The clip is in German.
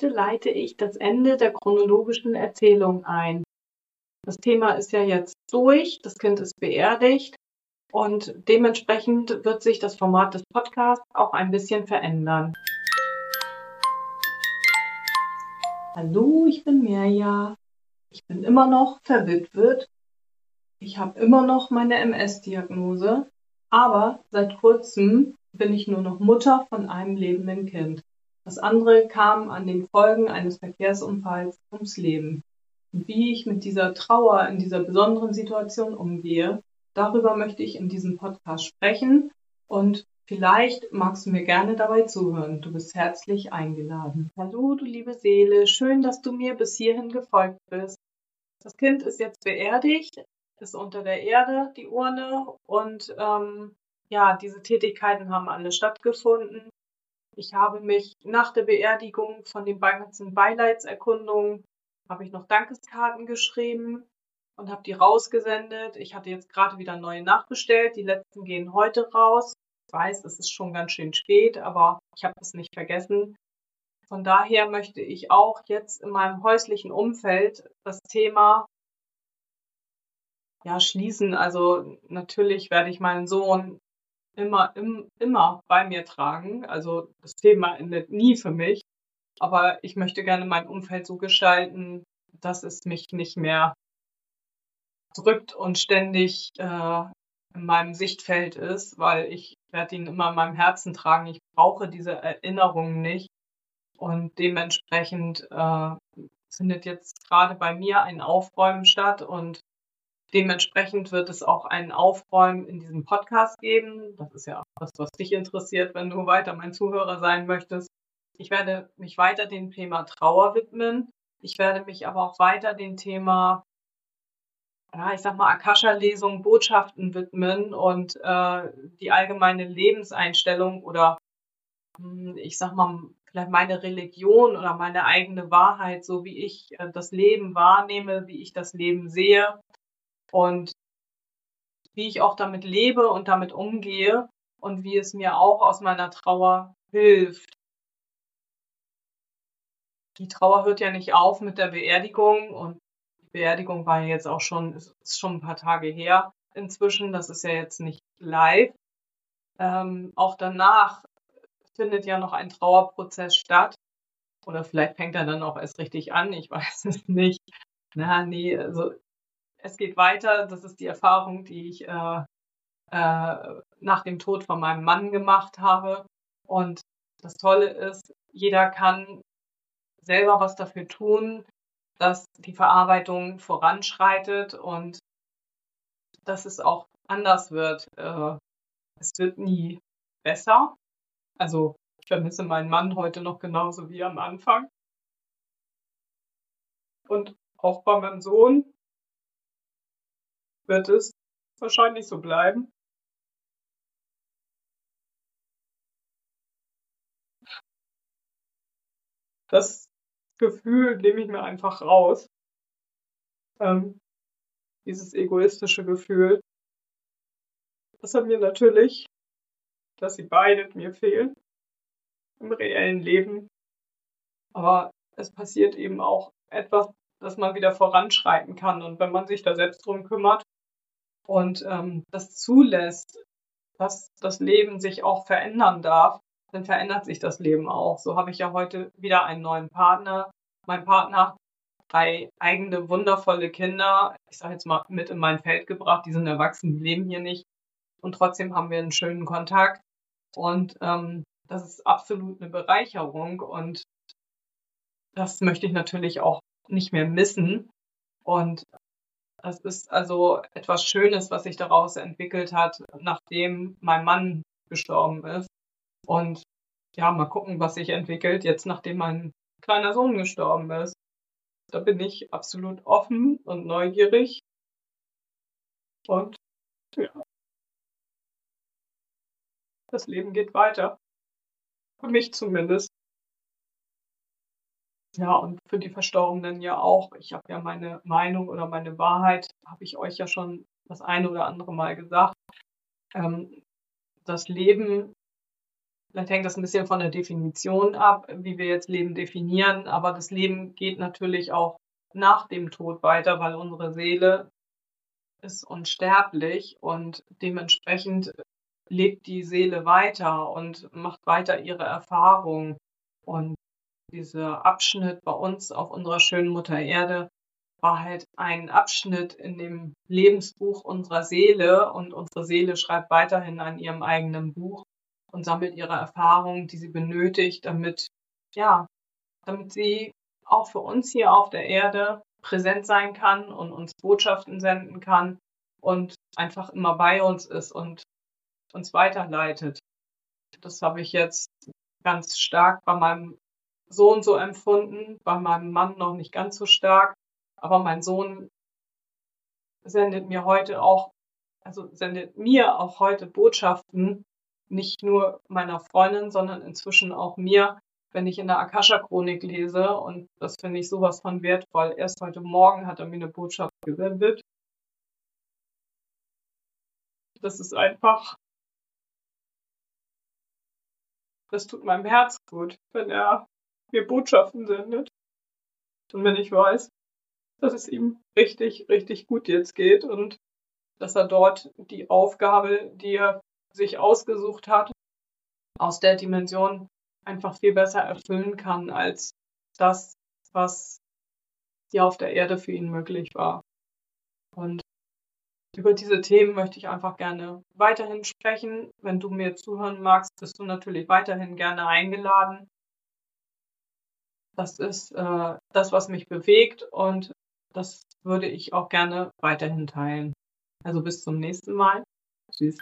Heute leite ich das Ende der chronologischen Erzählung ein. Das Thema ist ja jetzt durch, das Kind ist beerdigt und dementsprechend wird sich das Format des Podcasts auch ein bisschen verändern. Hallo, ich bin Mirja. Ich bin immer noch verwitwet. Ich habe immer noch meine MS-Diagnose, aber seit kurzem bin ich nur noch Mutter von einem lebenden Kind. Das andere kam an den Folgen eines Verkehrsunfalls ums Leben. Und wie ich mit dieser Trauer in dieser besonderen Situation umgehe, darüber möchte ich in diesem Podcast sprechen und vielleicht magst du mir gerne dabei zuhören. Du bist herzlich eingeladen. Hallo, du liebe Seele, schön, dass du mir bis hierhin gefolgt bist. Das Kind ist jetzt beerdigt, ist unter der Erde, die Urne, und ähm, ja, diese Tätigkeiten haben alle stattgefunden. Ich habe mich nach der Beerdigung von den ganzen Beileidserkundungen, habe ich noch Dankeskarten geschrieben und habe die rausgesendet. Ich hatte jetzt gerade wieder neue nachbestellt. Die letzten gehen heute raus. Ich weiß, es ist schon ganz schön spät, aber ich habe es nicht vergessen. Von daher möchte ich auch jetzt in meinem häuslichen Umfeld das Thema ja, schließen. Also natürlich werde ich meinen Sohn immer, im, immer bei mir tragen. Also das Thema endet nie für mich. Aber ich möchte gerne mein Umfeld so gestalten, dass es mich nicht mehr drückt und ständig äh, in meinem Sichtfeld ist, weil ich werde ihn immer in meinem Herzen tragen. Ich brauche diese Erinnerungen nicht. Und dementsprechend äh, findet jetzt gerade bei mir ein Aufräumen statt und Dementsprechend wird es auch ein Aufräumen in diesem Podcast geben. Das ist ja auch das, was dich interessiert, wenn du weiter mein Zuhörer sein möchtest. Ich werde mich weiter dem Thema Trauer widmen. Ich werde mich aber auch weiter dem Thema, ja, ich sag mal, Akasha-Lesung, Botschaften widmen und äh, die allgemeine Lebenseinstellung oder hm, ich sag mal, vielleicht meine Religion oder meine eigene Wahrheit, so wie ich äh, das Leben wahrnehme, wie ich das Leben sehe, und wie ich auch damit lebe und damit umgehe und wie es mir auch aus meiner Trauer hilft. Die Trauer hört ja nicht auf mit der Beerdigung und die Beerdigung war ja jetzt auch schon, ist schon ein paar Tage her inzwischen. Das ist ja jetzt nicht live. Ähm, auch danach findet ja noch ein Trauerprozess statt. Oder vielleicht fängt er dann auch erst richtig an, ich weiß es nicht. Na, nee, also es geht weiter. Das ist die Erfahrung, die ich äh, äh, nach dem Tod von meinem Mann gemacht habe. Und das Tolle ist, jeder kann selber was dafür tun, dass die Verarbeitung voranschreitet und dass es auch anders wird. Äh, es wird nie besser. Also ich vermisse meinen Mann heute noch genauso wie am Anfang. Und auch bei meinem Sohn wird es wahrscheinlich so bleiben. Das Gefühl nehme ich mir einfach raus. Ähm, dieses egoistische Gefühl. Das hat mir natürlich, dass sie beide mir fehlen im reellen Leben. Aber es passiert eben auch etwas, dass man wieder voranschreiten kann. Und wenn man sich da selbst drum kümmert, und ähm, das zulässt, dass das Leben sich auch verändern darf, dann verändert sich das Leben auch. So habe ich ja heute wieder einen neuen Partner. Mein Partner drei eigene wundervolle Kinder, ich sage jetzt mal, mit in mein Feld gebracht. Die sind erwachsen, die leben hier nicht. Und trotzdem haben wir einen schönen Kontakt. Und ähm, das ist absolut eine Bereicherung. Und das möchte ich natürlich auch nicht mehr missen. Und das ist also etwas Schönes, was sich daraus entwickelt hat, nachdem mein Mann gestorben ist. Und ja, mal gucken, was sich entwickelt, jetzt nachdem mein kleiner Sohn gestorben ist. Da bin ich absolut offen und neugierig. Und ja, das Leben geht weiter. Für mich zumindest. Ja, und für die Verstorbenen ja auch. Ich habe ja meine Meinung oder meine Wahrheit, habe ich euch ja schon das eine oder andere Mal gesagt. Ähm, das Leben Vielleicht hängt das ein bisschen von der Definition ab, wie wir jetzt Leben definieren, aber das Leben geht natürlich auch nach dem Tod weiter, weil unsere Seele ist unsterblich und dementsprechend lebt die Seele weiter und macht weiter ihre Erfahrung. Und dieser Abschnitt bei uns auf unserer schönen Mutter Erde war halt ein Abschnitt in dem Lebensbuch unserer Seele und unsere Seele schreibt weiterhin an ihrem eigenen Buch und sammelt ihre Erfahrungen, die sie benötigt, damit, ja, damit sie auch für uns hier auf der Erde präsent sein kann und uns Botschaften senden kann und einfach immer bei uns ist und uns weiterleitet. Das habe ich jetzt ganz stark bei meinem Sohn so empfunden, bei meinem Mann noch nicht ganz so stark, aber mein Sohn sendet mir heute auch, also sendet mir auch heute Botschaften, nicht nur meiner Freundin, sondern inzwischen auch mir, wenn ich in der Akasha-Chronik lese. Und das finde ich sowas von wertvoll. Erst heute Morgen hat er mir eine Botschaft gesendet. Das ist einfach, das tut meinem Herz gut, wenn er mir Botschaften sendet. Und wenn ich weiß, dass es ihm richtig, richtig gut jetzt geht und dass er dort die Aufgabe, die er sich ausgesucht hat, aus der Dimension einfach viel besser erfüllen kann als das, was hier auf der Erde für ihn möglich war. Und über diese Themen möchte ich einfach gerne weiterhin sprechen. Wenn du mir zuhören magst, bist du natürlich weiterhin gerne eingeladen. Das ist äh, das, was mich bewegt und das würde ich auch gerne weiterhin teilen. Also bis zum nächsten Mal. Tschüss.